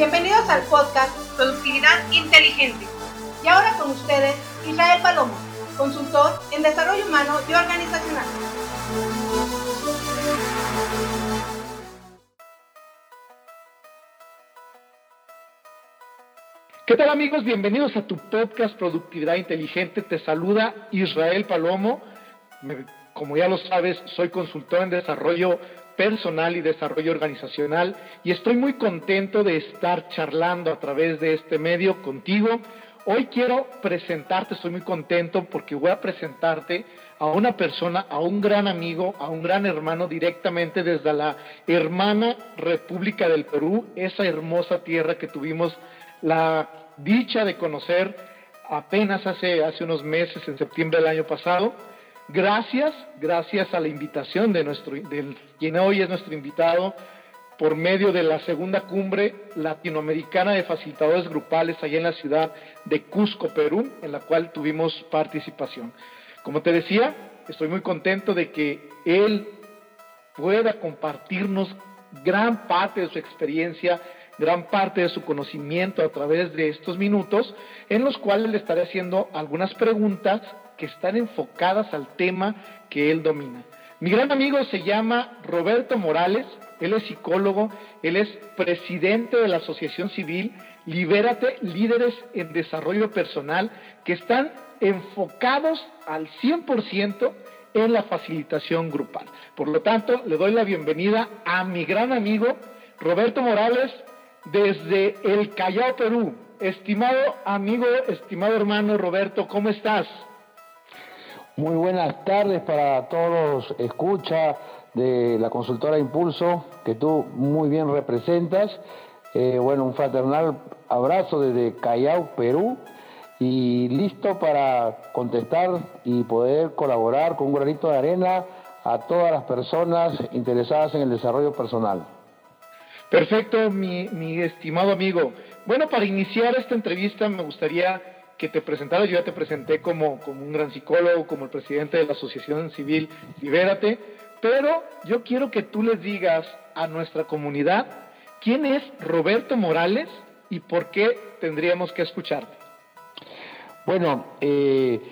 Bienvenidos al podcast Productividad Inteligente. Y ahora con ustedes, Israel Palomo, consultor en desarrollo humano y organizacional. ¿Qué tal amigos? Bienvenidos a tu podcast Productividad Inteligente. Te saluda Israel Palomo. como ya lo sabes, soy consultor en desarrollo personal y desarrollo organizacional y estoy muy contento de estar charlando a través de este medio contigo. Hoy quiero presentarte, estoy muy contento porque voy a presentarte a una persona, a un gran amigo, a un gran hermano directamente desde la hermana República del Perú, esa hermosa tierra que tuvimos la dicha de conocer apenas hace, hace unos meses, en septiembre del año pasado. Gracias, gracias a la invitación de nuestro, del, quien hoy es nuestro invitado, por medio de la segunda cumbre latinoamericana de facilitadores grupales allá en la ciudad de Cusco, Perú, en la cual tuvimos participación. Como te decía, estoy muy contento de que él pueda compartirnos gran parte de su experiencia gran parte de su conocimiento a través de estos minutos, en los cuales le estaré haciendo algunas preguntas que están enfocadas al tema que él domina. Mi gran amigo se llama Roberto Morales, él es psicólogo, él es presidente de la Asociación Civil Libérate Líderes en Desarrollo Personal, que están enfocados al 100% en la facilitación grupal. Por lo tanto, le doy la bienvenida a mi gran amigo Roberto Morales, desde el Callao, Perú. Estimado amigo, estimado hermano Roberto, ¿cómo estás? Muy buenas tardes para todos escucha de la consultora Impulso, que tú muy bien representas. Eh, bueno, un fraternal abrazo desde Callao, Perú, y listo para contestar y poder colaborar con un granito de arena a todas las personas interesadas en el desarrollo personal. Perfecto, mi, estimado amigo. Bueno, para iniciar esta entrevista me gustaría que te presentaras. Yo ya te presenté como, como un gran psicólogo, como el presidente de la Asociación Civil Libérate, pero yo quiero que tú les digas a nuestra comunidad quién es Roberto Morales y por qué tendríamos que escucharte. Bueno, eh,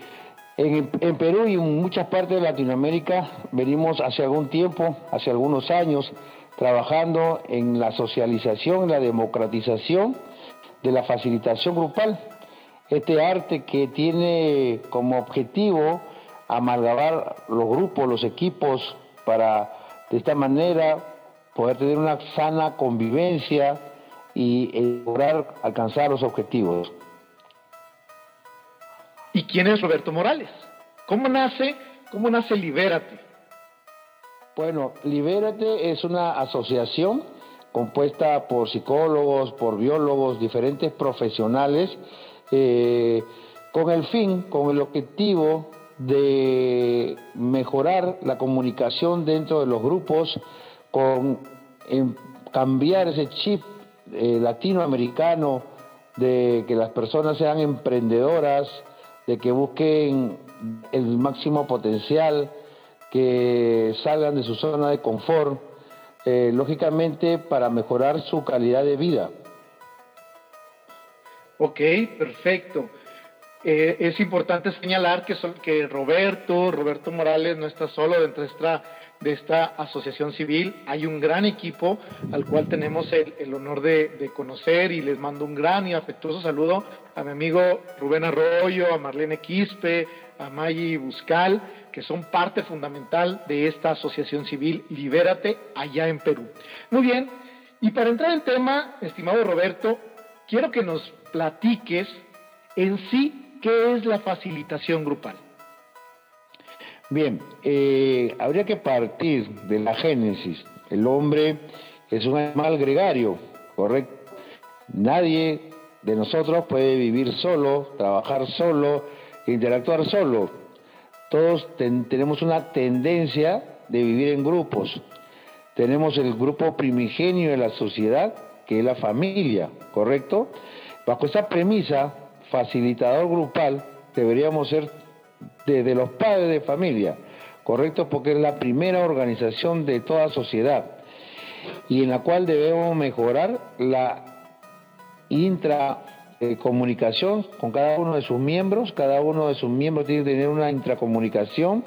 en, en, Perú y en muchas partes de Latinoamérica venimos hace algún tiempo, hace algunos años, trabajando en la socialización, la democratización de la facilitación grupal. Este arte que tiene como objetivo amalgamar los grupos, los equipos, para de esta manera poder tener una sana convivencia y lograr alcanzar los objetivos. ¿Y quién es Roberto Morales? ¿Cómo nace? ¿Cómo nace Libérate? Bueno, Libérate es una asociación compuesta por psicólogos, por biólogos, diferentes profesionales, eh, con el fin, con el objetivo de mejorar la comunicación dentro de los grupos, con cambiar ese chip eh, latinoamericano de que las personas sean emprendedoras, de que busquen el máximo potencial, que salgan de su zona de confort, eh, lógicamente para mejorar su calidad de vida. Ok, perfecto. Eh, es importante señalar que, Roberto, Roberto Morales no está solo dentro de esta, asociación civil. Hay un gran equipo al cual tenemos el, honor de, conocer y les mando un gran y afectuoso saludo a mi amigo Rubén Arroyo, a Marlene Quispe, a Maggie Buscal, que son parte fundamental de esta asociación civil Libérate allá en Perú. Muy bien, y para entrar en tema, estimado Roberto, quiero que nos platiques en sí qué es la facilitación grupal. Bien, eh, habría que partir de la génesis. El hombre es un animal gregario, ¿correcto? Nadie de nosotros puede vivir solo, trabajar solo, interactuar solo. Todos tenemos una tendencia de vivir en grupos. Tenemos el grupo primigenio de la sociedad, que es la familia, ¿correcto? Bajo esa premisa, facilitador grupal, deberíamos ser desde los padres de familia, ¿correcto? Porque es la primera organización de toda sociedad y en la cual debemos mejorar la intracomunicación con cada uno de sus miembros, cada uno de sus miembros tiene que tener una intracomunicación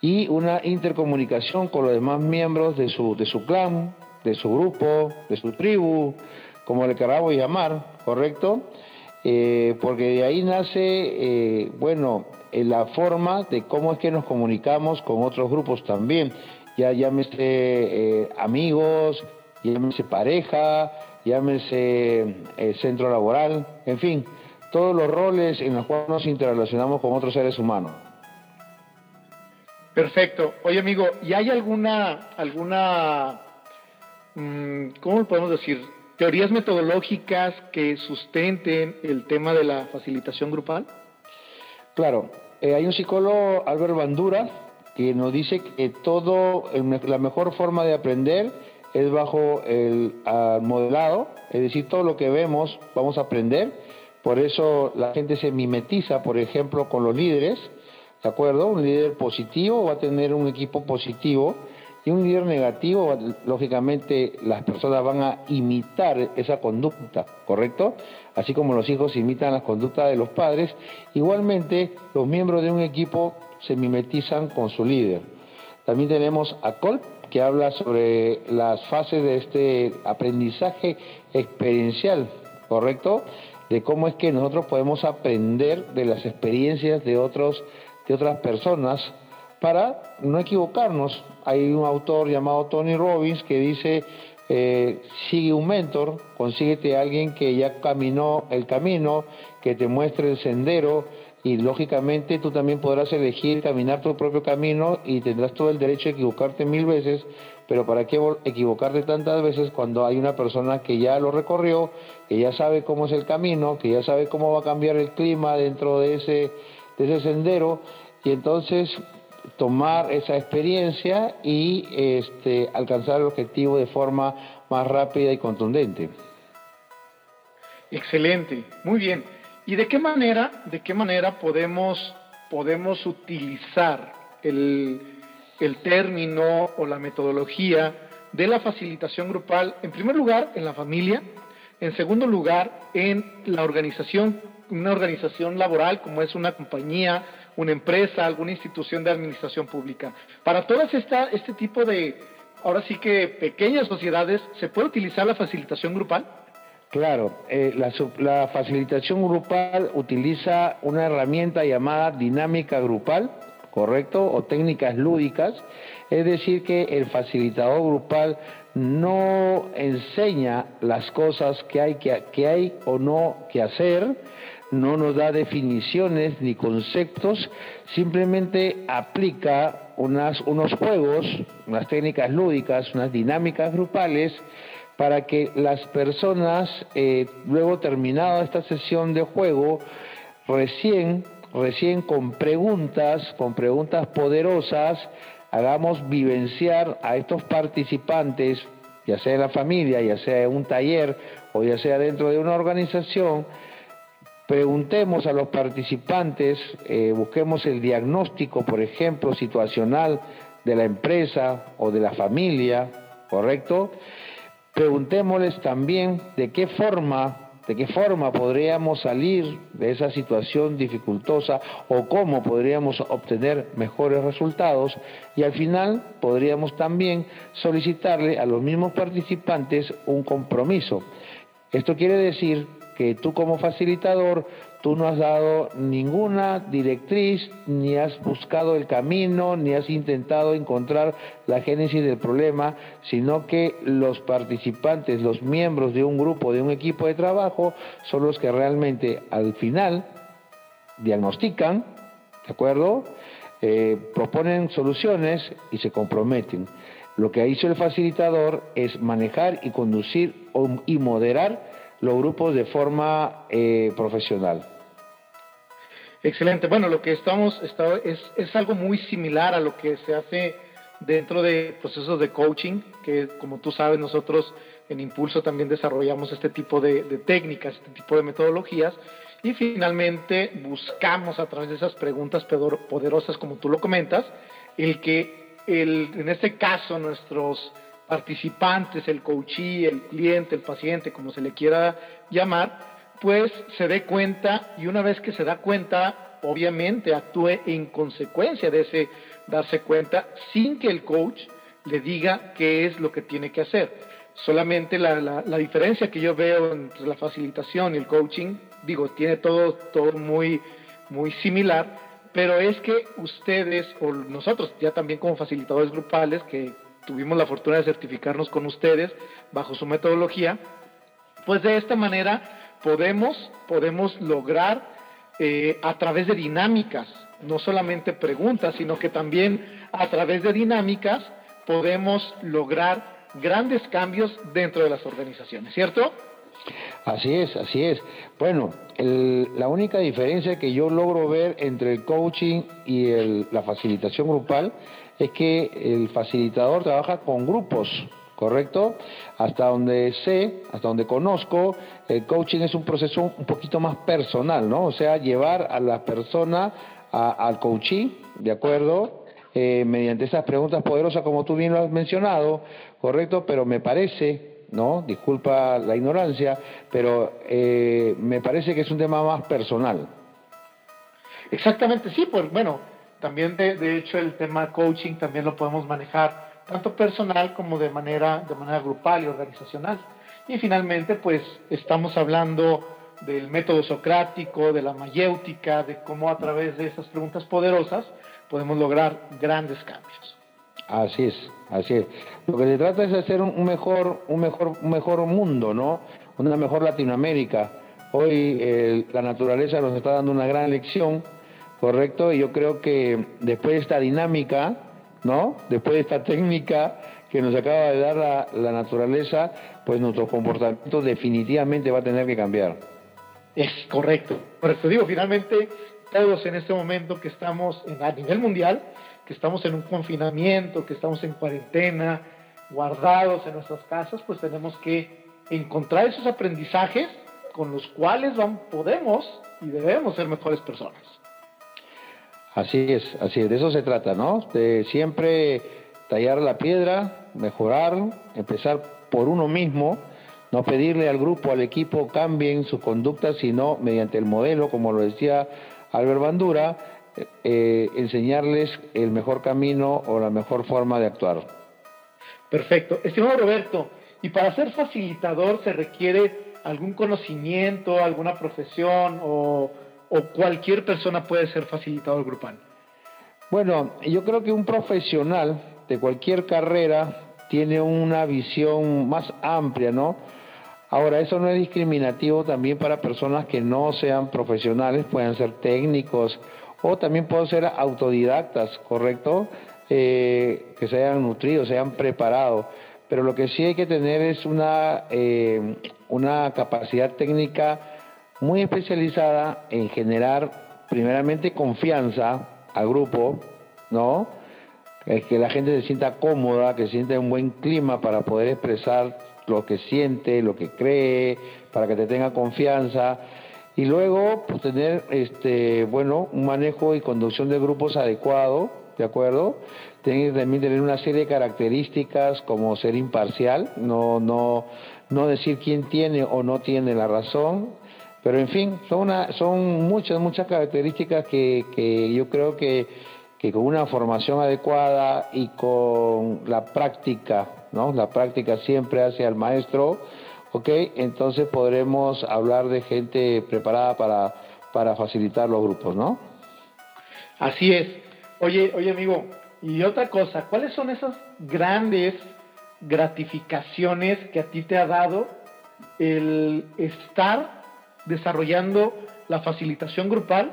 y una intercomunicación con los demás miembros de su, de su clan, de su grupo, de su tribu, como le queramos llamar, ¿correcto? Eh, porque de ahí nace, eh, bueno, eh, la forma de cómo es que nos comunicamos con otros grupos también, ya llámese amigos, llámese pareja, llámese centro laboral, en fin, todos los roles en los cuales nos interrelacionamos con otros seres humanos. Perfecto. Oye, amigo, ¿y hay alguna, alguna, mm, cómo podemos decir, teorías metodológicas que sustenten el tema de la facilitación grupal? Claro, eh, hay un psicólogo, Albert Bandura, que nos dice que todo, la mejor forma de aprender es bajo el modelado, es decir, todo lo que vemos vamos a aprender, por eso la gente se mimetiza, por ejemplo, con los líderes, ¿de acuerdo? Un líder positivo va a tener un equipo positivo, y un líder negativo, lógicamente las personas van a imitar esa conducta, ¿correcto? Así como los hijos imitan las conductas de los padres, igualmente los miembros de un equipo se mimetizan con su líder. También tenemos a Col, que habla sobre las fases de este aprendizaje experiencial, ¿correcto? De cómo es que nosotros podemos aprender de las experiencias de, otros, de otras personas para no equivocarnos. Hay un autor llamado Tony Robbins que dice, eh, sigue un mentor, consíguete a alguien que ya caminó el camino, que te muestre el sendero y lógicamente tú también podrás elegir caminar tu propio camino y tendrás todo el derecho de equivocarte mil veces, pero ¿para qué equivocarte tantas veces cuando hay una persona que ya lo recorrió, que ya sabe cómo es el camino, que ya sabe cómo va a cambiar el clima dentro de ese, de ese sendero? Y entonces tomar esa experiencia y este, alcanzar el objetivo de forma más rápida y contundente. Excelente, muy bien. ¿Y de qué manera, de qué manera podemos, podemos utilizar el, el término o la metodología de la facilitación grupal, en primer lugar, en la familia, en segundo lugar, en la organización, una organización laboral como es una compañía, una empresa, alguna institución de administración pública. Para todas esta, este tipo de, ahora sí que pequeñas sociedades, ¿se puede utilizar la facilitación grupal? Claro, eh, la, la, facilitación grupal utiliza una herramienta llamada dinámica grupal, ¿correcto? O técnicas lúdicas. Es decir, que el facilitador grupal no enseña las cosas que hay, que, que hay o no que hacer, no nos da definiciones ni conceptos, simplemente aplica unos juegos, unas técnicas lúdicas, unas dinámicas grupales, para que las personas, eh, luego terminada esta sesión de juego, recién, recién con preguntas, con preguntas poderosas, hagamos vivenciar a estos participantes, ya sea en la familia, ya sea en un taller o ya sea dentro de una organización, Preguntemos a los participantes, eh, busquemos el diagnóstico, por ejemplo, situacional de la empresa o de la familia, ¿correcto? Preguntémosles también de qué forma, de qué forma podríamos salir de esa situación dificultosa o cómo podríamos obtener mejores resultados y al final podríamos también solicitarle a los mismos participantes un compromiso. Esto quiere decir que tú como facilitador, tú no has dado ninguna directriz, ni has buscado el camino, ni has intentado encontrar la génesis del problema, sino que los participantes, los miembros de un grupo, de un equipo de trabajo, son los que realmente al final diagnostican, ¿de acuerdo? Eh, proponen soluciones y se comprometen. Lo que ha hecho el facilitador es manejar y conducir y moderar los grupos de forma eh, profesional. Excelente. Bueno, lo que estamos es, es algo muy similar a lo que se hace dentro de procesos de coaching, que como tú sabes nosotros en Impulso también desarrollamos este tipo de, técnicas, este tipo de metodologías, y finalmente buscamos a través de esas preguntas poderosas, como tú lo comentas, el que el, en este caso nuestros participantes, el coachee, el cliente, el paciente, como se le quiera llamar, pues se dé cuenta y una vez que se da cuenta, obviamente actúe en consecuencia de ese darse cuenta sin que el coach le diga qué es lo que tiene que hacer. Solamente la, la, diferencia que yo veo entre la facilitación y el coaching, digo, tiene todo, todo muy, muy similar, pero es que ustedes o nosotros ya también como facilitadores grupales que tuvimos la fortuna de certificarnos con ustedes bajo su metodología, pues de esta manera podemos, podemos lograr eh, a través de dinámicas, no solamente preguntas, sino que también a través de dinámicas podemos lograr grandes cambios dentro de las organizaciones, ¿cierto? Así es, así es. Bueno, la única diferencia que yo logro ver entre el coaching y la facilitación grupal es que el facilitador trabaja con grupos, ¿correcto? Hasta donde sé, hasta donde conozco, el coaching es un proceso un poquito más personal, ¿no? O sea, llevar a la persona al coaching, ¿de acuerdo? Eh, mediante esas preguntas poderosas, como tú bien lo has mencionado, ¿correcto? Pero me parece, ¿no? Disculpa la ignorancia, pero eh, me parece que es un tema más personal. Exactamente, sí, pues bueno, también de, de, hecho el tema coaching también lo podemos manejar tanto personal como de manera, de manera grupal y organizacional. Y finalmente, pues estamos hablando del método socrático, de la mayéutica, de cómo a través de esas preguntas poderosas podemos lograr grandes cambios. Así es, así es. Lo que se trata es de hacer un mejor, un mejor, un mejor mundo, ¿no? Una mejor Latinoamérica. Hoy eh, la naturaleza nos está dando una gran lección ¿correcto? Y yo creo que después de esta dinámica, ¿no? Después de esta técnica que nos acaba de dar la, naturaleza, pues nuestro comportamiento definitivamente va a tener que cambiar. Es correcto. Por eso digo, finalmente, todos en este momento que estamos en, a nivel mundial, que estamos en un confinamiento, que estamos en cuarentena, guardados en nuestras casas, pues tenemos que encontrar esos aprendizajes con los cuales vamos, podemos y debemos ser mejores personas. Así es, así es, de eso se trata, ¿no? De siempre tallar la piedra, mejorar, empezar por uno mismo, no pedirle al grupo, al equipo cambien su conducta, sino mediante el modelo, como lo decía Albert Bandura, eh, enseñarles el mejor camino o la mejor forma de actuar. Perfecto. Estimado Roberto, ¿y para ser facilitador se requiere algún conocimiento, alguna profesión o o cualquier persona puede ser facilitador grupal? Bueno, yo creo que un profesional de cualquier carrera tiene una visión más amplia, ¿no? Ahora, eso no es discriminativo también para personas que no sean profesionales, pueden ser técnicos o también pueden ser autodidactas, ¿correcto? Eh, que se hayan nutrido, se hayan preparado. Pero lo que sí hay que tener es una, eh, una capacidad técnica muy especializada en generar primeramente confianza al grupo, ¿no? que la gente se sienta cómoda, que sienta un buen clima para poder expresar lo que siente, lo que cree, para que te tenga confianza. Y luego, pues tener, este, bueno, un manejo y conducción de grupos adecuado, ¿de acuerdo? Tiene también tener una serie de características como ser imparcial, no, no, no decir quién tiene o no tiene la razón, pero en fin, son, una, son muchas, muchas características que, yo creo que, con una formación adecuada y con la práctica, ¿no? La práctica siempre hace al maestro, ¿ok? Entonces podremos hablar de gente preparada para, para facilitar los grupos, ¿no? Así es. Oye, oye amigo, y otra cosa, ¿cuáles son esas grandes gratificaciones que a ti te ha dado el estar desarrollando la facilitación grupal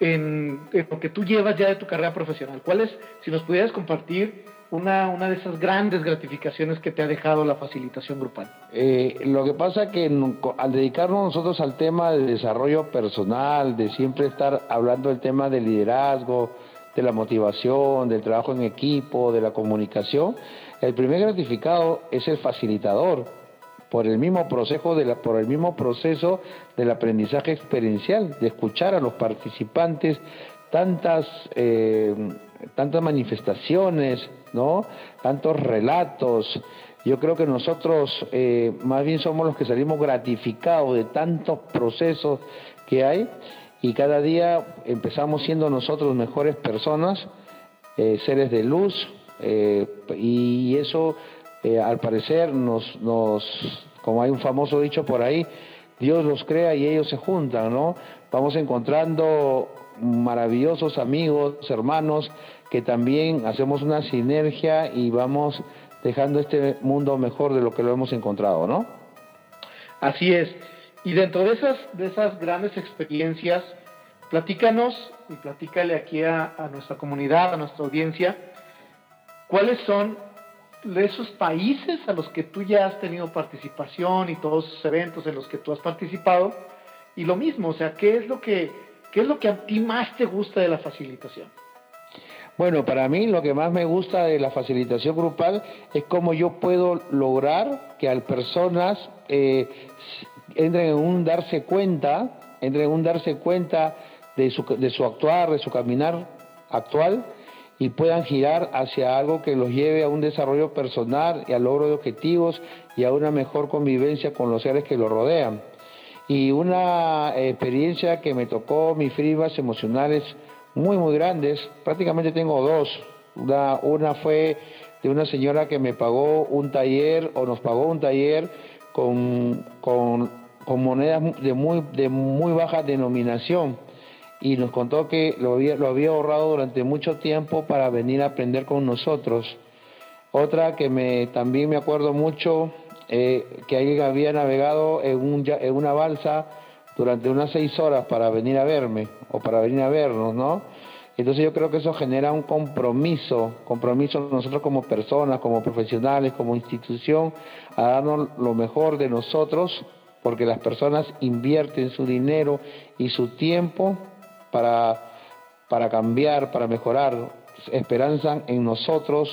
en, lo que tú llevas ya de tu carrera profesional. ¿Cuál es, si nos pudieras compartir una, una de esas grandes gratificaciones que te ha dejado la facilitación grupal? Eh, lo que pasa que al dedicarnos nosotros al tema de desarrollo personal, de siempre estar hablando del tema del liderazgo, de la motivación, del trabajo en equipo, de la comunicación, el primer gratificado es el facilitador por el mismo proceso de la, por el mismo proceso del aprendizaje experiencial, de escuchar a los participantes tantas, eh, tantas manifestaciones ¿no? Tantos relatos. Yo creo que nosotros eh, más bien somos los que salimos gratificados de tantos procesos que hay y cada día empezamos siendo nosotros mejores personas, eh, seres de luz, y eso al parecer nos, nos, como hay un famoso dicho por ahí, Dios los crea y ellos se juntan, ¿no? Vamos encontrando maravillosos amigos, hermanos, que también hacemos una sinergia y vamos dejando este mundo mejor de lo que lo hemos encontrado, ¿no? Así es. Y dentro de esas, de esas grandes experiencias, platícanos y platícale aquí a, a nuestra comunidad, a nuestra audiencia, cuáles son de esos países a los que tú ya has tenido participación y todos esos eventos en los que tú has participado. Y lo mismo, o sea, ¿qué es lo que, qué es lo que a ti más te gusta de la facilitación? Bueno, para mí lo que más me gusta de la facilitación grupal es cómo yo puedo lograr que las personas eh, entren en un darse cuenta, entren en un darse cuenta de su, de su actuar, de su caminar actual y puedan girar hacia algo que los lleve a un desarrollo personal y al logro de objetivos y a una mejor convivencia con los seres que los rodean. Y una experiencia que me tocó mis frimas emocionales muy, muy grandes, prácticamente tengo dos. Una, una fue de una señora que me pagó un taller o nos pagó un taller con, con, con monedas de muy, de muy baja denominación y nos contó que lo había, ahorrado durante mucho tiempo para venir a aprender con nosotros. Otra que me, también me acuerdo mucho, eh, que alguien había navegado en, en una balsa durante unas seis horas para venir a verme o para venir a vernos, ¿no? Entonces yo creo que eso genera un compromiso, compromiso nosotros como personas, como profesionales, como institución, a darnos lo mejor de nosotros, porque las personas invierten su dinero y su tiempo para, para cambiar, para mejorar, esperanzan en nosotros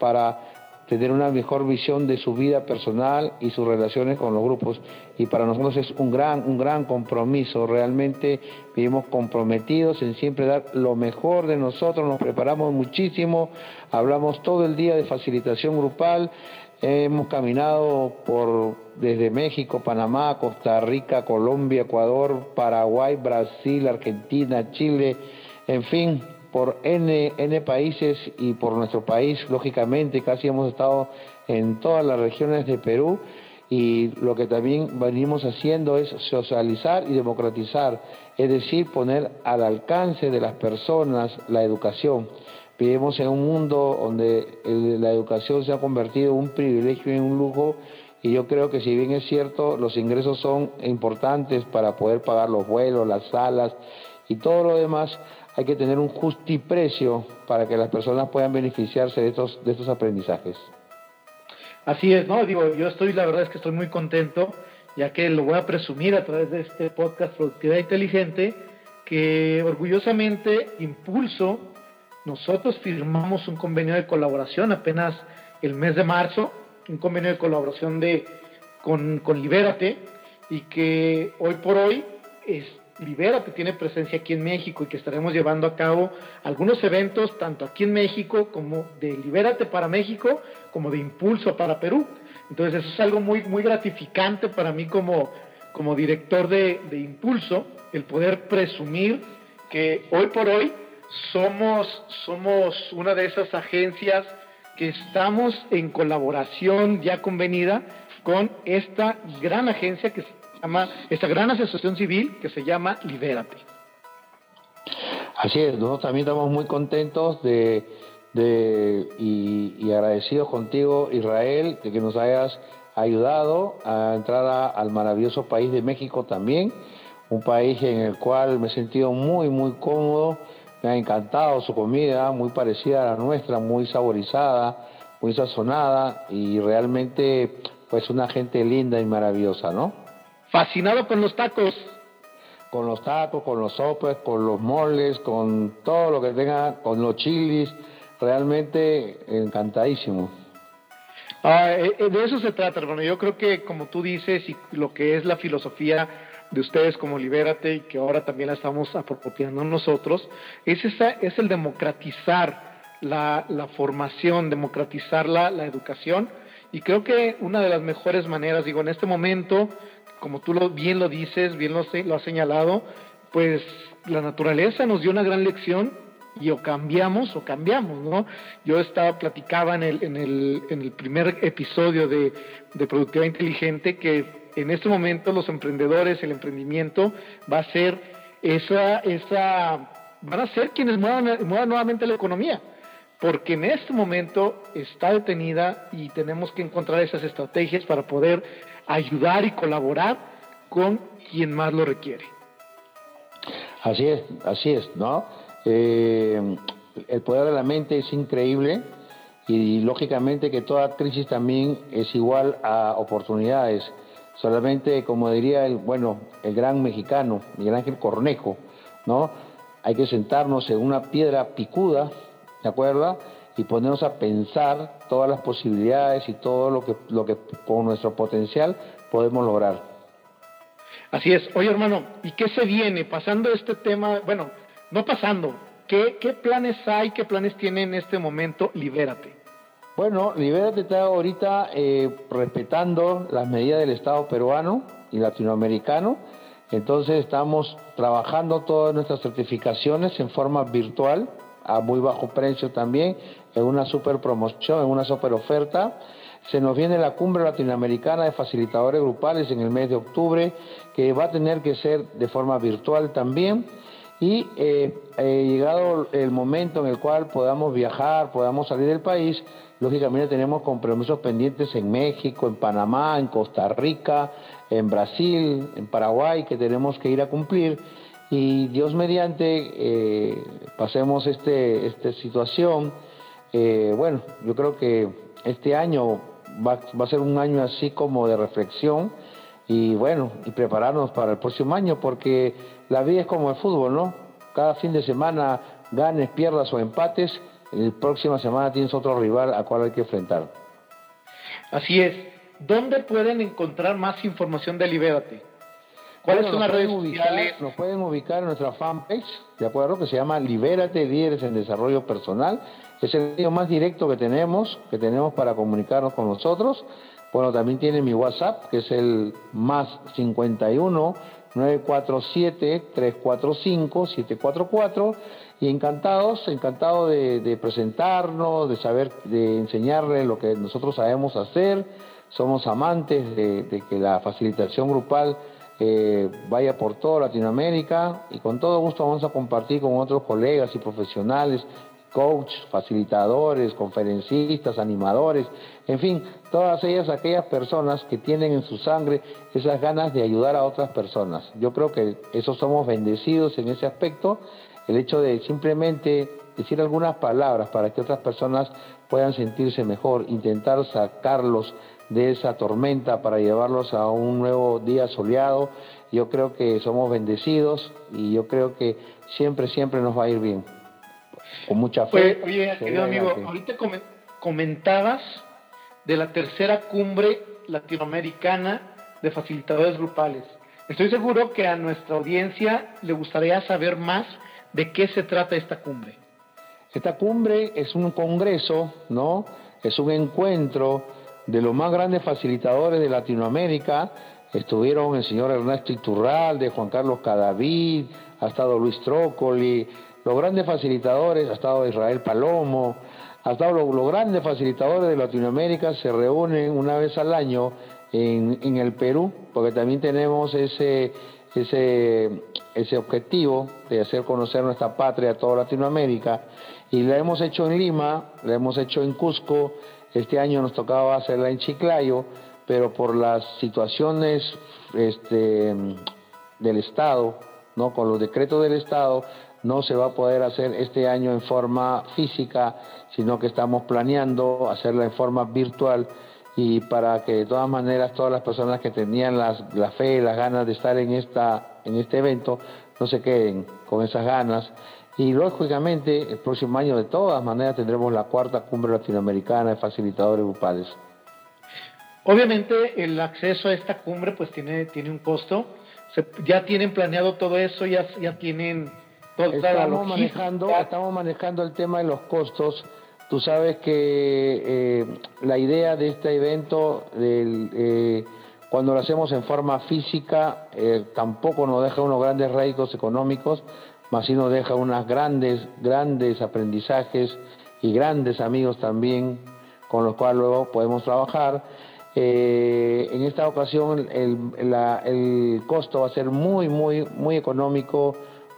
para tener una mejor visión de su vida personal y sus relaciones con los grupos. Y para nosotros es un gran, un gran compromiso. Realmente vivimos comprometidos en siempre dar lo mejor de nosotros, nos preparamos muchísimo, hablamos todo el día de facilitación grupal. Hemos caminado por desde México, Panamá, Costa Rica, Colombia, Ecuador, Paraguay, Brasil, Argentina, Chile, en fin, por N, N países y por nuestro país, lógicamente, casi hemos estado en todas las regiones de Perú y lo que también venimos haciendo es socializar y democratizar, es decir, poner al alcance de las personas la educación. Vivimos en un mundo donde la educación se ha convertido en un privilegio y un lujo y yo creo que si bien es cierto, los ingresos son importantes para poder pagar los vuelos, las salas y todo lo demás, hay que tener un justiprecio para que las personas puedan beneficiarse de estos, de estos aprendizajes. Así es, ¿no? Digo, yo estoy, la verdad es que estoy muy contento, ya que lo voy a presumir a través de este podcast Productividad Inteligente, que orgullosamente Impulso nosotros firmamos un convenio de colaboración apenas el mes de marzo, un convenio de colaboración de, con, con Libérate, y que hoy por hoy es, Libérate tiene presencia aquí en México y que estaremos llevando a cabo algunos eventos, tanto aquí en México como de Libérate para México, como de Impulso para Perú. Entonces eso es algo muy, muy gratificante para mí como, como director de, de Impulso, el poder presumir que hoy por hoy somos, somos una de esas agencias que estamos en colaboración ya convenida con esta gran agencia que se llama, esta gran asociación civil que se llama Libérate. Así es, nosotros también estamos muy contentos de, de y, y, agradecidos contigo, Israel, de que nos hayas ayudado a entrar al maravilloso país de México también, un país en el cual me he sentido muy, muy cómodo me ha encantado su comida, muy parecida a la nuestra, muy saborizada, muy sazonada y realmente pues una gente linda y maravillosa, ¿no? Fascinado con los tacos. Con los tacos, con los sopes, con los moles, con todo lo que tenga, con los chilis, realmente encantadísimo. Ah, eh, eh, de eso se trata, hermano. Yo creo que como tú dices y lo que es la filosofía de ustedes como Libérate y que ahora también la estamos apropiando nosotros, es, esa, es el democratizar la, formación, democratizar la, la educación. Y creo que una de las mejores maneras, digo, en este momento, como tú lo, bien lo dices, bien lo, lo has señalado, pues la naturaleza nos dio una gran lección y o cambiamos o cambiamos, ¿no? Yo estaba, platicaba en el, en el, en el primer episodio de, de Productividad Inteligente que en este momento los emprendedores, el emprendimiento va a ser esa, esa, van a ser quienes muevan, muevan nuevamente la economía, porque en este momento está detenida y tenemos que encontrar esas estrategias para poder ayudar y colaborar con quien más lo requiere. Así es, así es, ¿no? Eh, el poder de la mente es increíble y lógicamente que toda crisis también es igual a oportunidades. Solamente, como diría el, bueno, el gran mexicano, Miguel Ángel Cornejo, ¿no? Hay que sentarnos en una piedra picuda, ¿de acuerdo? Y ponernos a pensar todas las posibilidades y todo lo que, lo que con nuestro potencial podemos lograr. Así es. Oye, hermano, ¿y qué se viene pasando este tema? Bueno, no pasando. ¿Qué, qué planes hay? ¿Qué planes tiene en este momento Libérate? Bueno, Libérate está ahorita eh, respetando las medidas del Estado peruano y latinoamericano. Entonces estamos trabajando todas nuestras certificaciones en forma virtual, a muy bajo precio también, en una super promoción, en una super oferta. Se nos viene la cumbre latinoamericana de facilitadores grupales en el mes de octubre, que va a tener que ser de forma virtual también. Y eh, llegado el momento en el cual podamos viajar, podamos salir del país, Lógicamente tenemos compromisos pendientes en México, en Panamá, en Costa Rica, en Brasil, en Paraguay, que tenemos que ir a cumplir. Y Dios mediante, eh, pasemos este, esta situación. Eh, bueno, yo creo que este año va a ser un año así como de reflexión y bueno, y prepararnos para el próximo año, porque la vida es como el fútbol, ¿no? Cada fin de semana ganes, pierdas o empates, la próxima semana tienes otro rival a cual hay que enfrentar. Así es. ¿Dónde pueden encontrar más información de Libérate? ¿Cuáles son las redes sociales? Nos pueden ubicar en nuestra fanpage, ¿de acuerdo? Que se llama Libérate Líderes en Desarrollo Personal. Es el medio más directo que tenemos, que tenemos para comunicarnos con nosotros. Bueno, también tiene mi WhatsApp, que es el más 51 947 345 744 y encantados, encantados de, presentarnos, de saber, de enseñarle lo que nosotros sabemos hacer. Somos amantes de, que la facilitación grupal eh, vaya por toda Latinoamérica y con todo gusto vamos a compartir con otros colegas y profesionales, coaches, facilitadores, conferencistas, animadores, en fin, todas ellas, aquellas personas que tienen en su sangre esas ganas de ayudar a otras personas. Yo creo que eso somos bendecidos en ese aspecto el hecho de simplemente decir algunas palabras para que otras personas puedan sentirse mejor, intentar sacarlos de esa tormenta para llevarlos a un nuevo día soleado. Yo creo que somos bendecidos y yo creo que siempre, siempre nos va a ir bien. Con mucha fe. Oye, querido amigo, ahorita comentabas de la tercera cumbre latinoamericana de facilitadores grupales. Estoy seguro que a nuestra audiencia le gustaría saber más ¿De qué se trata esta cumbre? Esta cumbre es un congreso, ¿no? Es un encuentro de los más grandes facilitadores de Latinoamérica. Estuvieron el señor Ernesto Iturralde, Juan Carlos Cadavid, ha estado Luis Trócoli, los grandes facilitadores, ha estado Israel Palomo, ha estado los, grandes facilitadores de Latinoamérica se reúnen una vez al año en, en el Perú, porque también tenemos ese, ese ese objetivo de hacer conocer nuestra patria a toda Latinoamérica y la hemos hecho en Lima, la hemos hecho en Cusco, este año nos tocaba hacerla en Chiclayo, pero por las situaciones este, del Estado, ¿no? con los decretos del Estado, no se va a poder hacer este año en forma física, sino que estamos planeando hacerla en forma virtual y para que de todas maneras todas las personas que tenían las, la fe y las ganas de estar en esta en este evento no se queden con esas ganas. Y lógicamente el próximo año de todas maneras tendremos la cuarta cumbre latinoamericana de facilitadores grupales. Obviamente el acceso a esta cumbre pues tiene, tiene un costo. ya tienen planeado todo eso, ya, ya tienen estamos, manejando, estamos manejando el tema de los costos. Tú sabes que eh, la idea de este evento, eh, cuando lo hacemos en forma física, eh, tampoco nos deja unos grandes réditos económicos, más sí nos deja unos grandes, grandes aprendizajes y grandes amigos también con los cuales luego podemos trabajar. en esta ocasión el, el, costo va a ser muy, muy, muy económico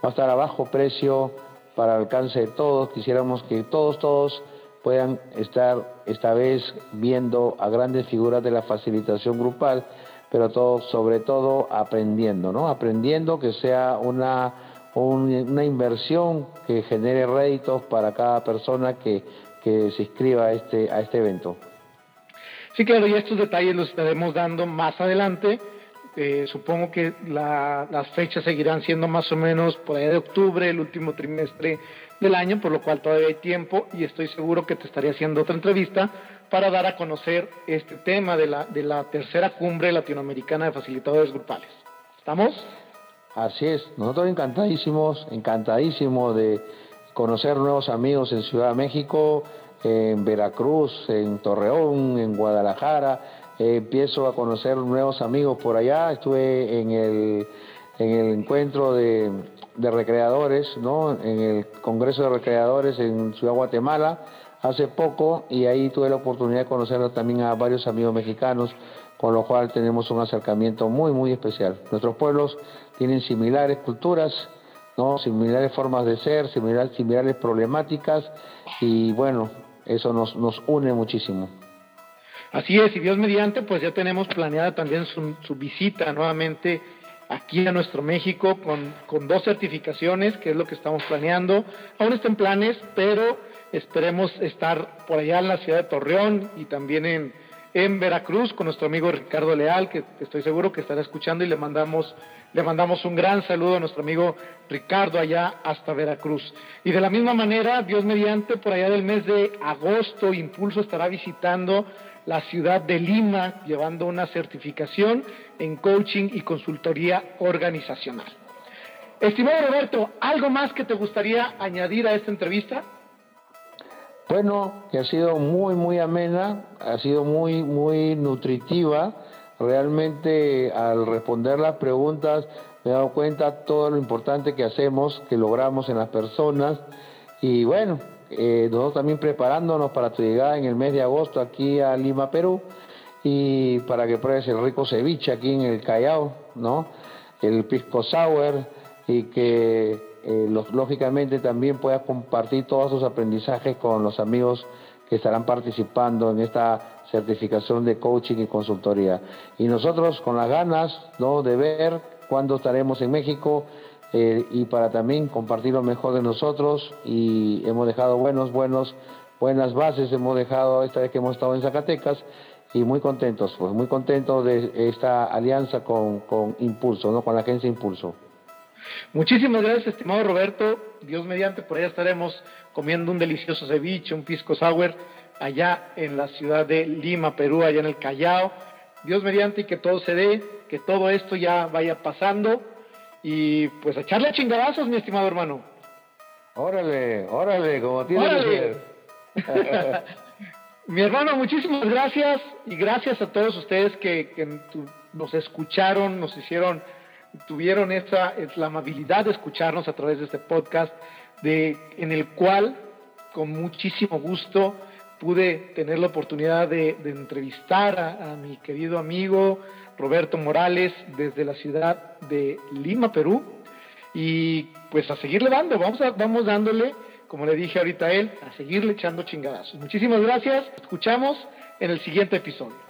va a estar a bajo precio para el alcance de todos. Quisiéramos que todos, todos puedan estar esta vez viendo a grandes figuras de la facilitación grupal, pero todo, sobre todo aprendiendo, ¿no? Aprendiendo que sea una, una inversión que genere réditos para cada persona que, que se inscriba este, a este evento. Sí, claro, y estos detalles los estaremos dando más adelante eh, supongo que las fechas seguirán siendo más o menos por ahí de octubre, el último trimestre del año, por lo cual todavía hay tiempo y estoy seguro que te estaré haciendo otra entrevista para dar a conocer este tema de la, de la tercera cumbre latinoamericana de facilitadores grupales. ¿Estamos? Así es, nosotros encantadísimos, encantadísimos de conocer nuevos amigos en Ciudad de México, en Veracruz, en Torreón, en Guadalajara, empiezo a conocer nuevos amigos por allá. Estuve en el, en el encuentro de, recreadores, ¿no? en el Congreso de Recreadores en Ciudad Guatemala hace poco y ahí tuve la oportunidad de conocer también a varios amigos mexicanos, con lo cual tenemos un acercamiento muy, muy especial. Nuestros pueblos tienen similares culturas, ¿no? similares formas de ser, similares, similares problemáticas y bueno, eso nos, nos une muchísimo. Así es, y Dios mediante, pues ya tenemos planeada también su, visita nuevamente aquí a nuestro México con, con, dos certificaciones, que es lo que estamos planeando. Aún está planes, pero esperemos estar por allá en la ciudad de Torreón y también en, en Veracruz con nuestro amigo Ricardo Leal, que estoy seguro que estará escuchando y le mandamos, le mandamos un gran saludo a nuestro amigo Ricardo allá hasta Veracruz. Y de la misma manera, Dios mediante, por allá del mes de agosto, Impulso estará visitando la ciudad de Lima, llevando una certificación en coaching y consultoría organizacional. Estimado Roberto, ¿algo más que te gustaría añadir a esta entrevista? Bueno, que ha sido muy, muy amena, ha sido muy, muy nutritiva. Realmente al responder las preguntas me he dado cuenta todo lo importante que hacemos, que logramos en las personas. Y bueno, eh, nosotros también preparándonos para tu llegada en el mes de agosto aquí a Lima, Perú, y para que pruebes el rico ceviche aquí en el Callao, ¿no? El pisco sour, y que eh, lógicamente también puedas compartir todos sus aprendizajes con los amigos que estarán participando en esta certificación de coaching y consultoría. Y nosotros con las ganas ¿no? de ver cuándo estaremos en México eh, y para también compartir lo mejor de nosotros y hemos dejado buenos, buenos, buenas bases, hemos dejado esta vez que hemos estado en Zacatecas y muy contentos, pues muy contentos de esta alianza con, con Impulso, ¿no? con la agencia Impulso. Muchísimas gracias, estimado Roberto. Dios mediante, por allá estaremos comiendo un delicioso ceviche, un pisco sour, allá en la ciudad de Lima, Perú, allá en el Callao. Dios mediante y que todo se dé, que todo esto ya vaya pasando y pues a echarle chingadazos, mi estimado hermano. Órale, órale, como tiene que ser. mi hermano, muchísimas gracias y gracias a todos ustedes que, nos escucharon, nos hicieron, tuvieron esa, la amabilidad de escucharnos a través de este podcast, de, en el cual con muchísimo gusto pude tener la oportunidad de, entrevistar a, mi querido amigo, Roberto Morales desde la ciudad de Lima, Perú. Y pues a seguirle dando, vamos, vamos dándole, como le dije ahorita a él, a seguirle echando chingadazos. Muchísimas gracias, escuchamos en el siguiente episodio.